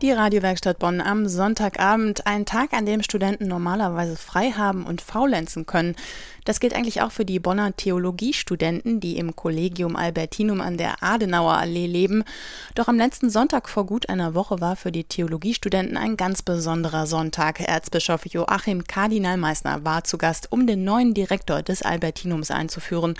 Die Radiowerkstatt Bonn am Sonntagabend, ein Tag, an dem Studenten normalerweise frei haben und faulenzen können. Das gilt eigentlich auch für die Bonner Theologiestudenten, die im Collegium Albertinum an der Adenauer Allee leben. Doch am letzten Sonntag vor gut einer Woche war für die Theologiestudenten ein ganz besonderer Sonntag. Erzbischof Joachim Kardinal Meissner war zu Gast, um den neuen Direktor des Albertinums einzuführen,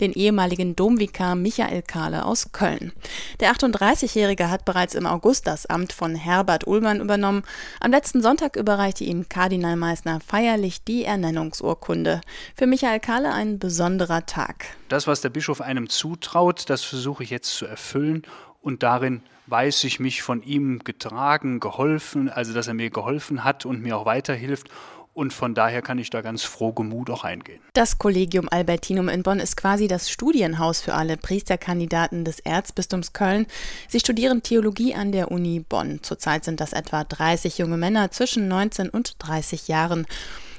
den ehemaligen Domvikar Michael Kahle aus Köln. Der 38-Jährige hat bereits im August das Amt von Herbert Ullmann übernommen. Am letzten Sonntag überreichte ihm Kardinal Meissner feierlich die Ernennungsurkunde. Für Michael Kahle ein besonderer Tag. Das, was der Bischof einem zutraut, das versuche ich jetzt zu erfüllen und darin weiß ich mich von ihm getragen, geholfen, also dass er mir geholfen hat und mir auch weiterhilft. Und von daher kann ich da ganz frohgemut auch eingehen. Das Collegium Albertinum in Bonn ist quasi das Studienhaus für alle Priesterkandidaten des Erzbistums Köln. Sie studieren Theologie an der Uni Bonn. Zurzeit sind das etwa 30 junge Männer zwischen 19 und 30 Jahren.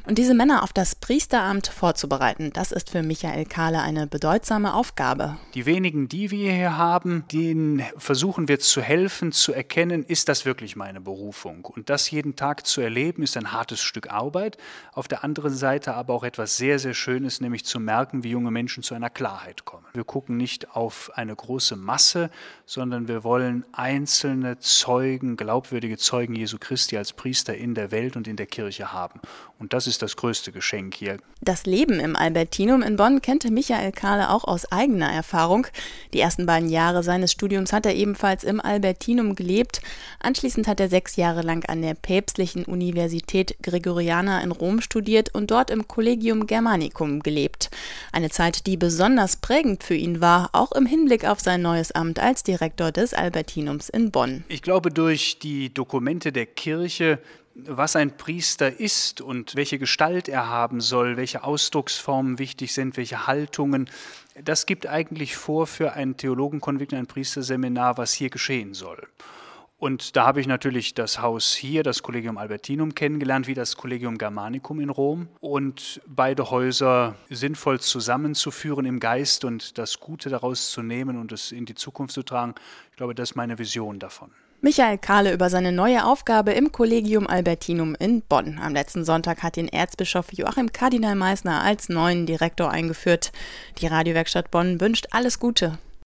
Und diese Männer auf das Priesteramt vorzubereiten, das ist für Michael Kahle eine bedeutsame Aufgabe. Die wenigen, die wir hier haben, denen versuchen wir zu helfen, zu erkennen, ist das wirklich meine Berufung? Und das jeden Tag zu erleben, ist ein hartes Stück Arbeit. Auf der anderen Seite aber auch etwas sehr, sehr Schönes, nämlich zu merken, wie junge Menschen zu einer Klarheit kommen. Wir gucken nicht auf eine große Masse, sondern wir wollen einzelne Zeugen, glaubwürdige Zeugen Jesu Christi als Priester in der Welt und in der Kirche haben. Und das ist das größte Geschenk hier. Das Leben im Albertinum in Bonn kannte Michael Kahle auch aus eigener Erfahrung. Die ersten beiden Jahre seines Studiums hat er ebenfalls im Albertinum gelebt. Anschließend hat er sechs Jahre lang an der Päpstlichen Universität Gregoriana in Rom studiert und dort im Collegium Germanicum gelebt. Eine Zeit, die besonders prägend für ihn war, auch im Hinblick auf sein neues Amt als Direktor des Albertinums in Bonn. Ich glaube, durch die Dokumente der Kirche was ein Priester ist und welche Gestalt er haben soll, welche Ausdrucksformen wichtig sind, welche Haltungen. Das gibt eigentlich vor für einen Theologenkonvikt, ein Priesterseminar, was hier geschehen soll. Und da habe ich natürlich das Haus hier, das Collegium Albertinum, kennengelernt, wie das Collegium Germanicum in Rom. Und beide Häuser sinnvoll zusammenzuführen im Geist und das Gute daraus zu nehmen und es in die Zukunft zu tragen, ich glaube, das ist meine Vision davon. Michael Kahle über seine neue Aufgabe im Collegium Albertinum in Bonn. Am letzten Sonntag hat ihn Erzbischof Joachim Kardinal Meissner als neuen Direktor eingeführt. Die Radiowerkstatt Bonn wünscht alles Gute.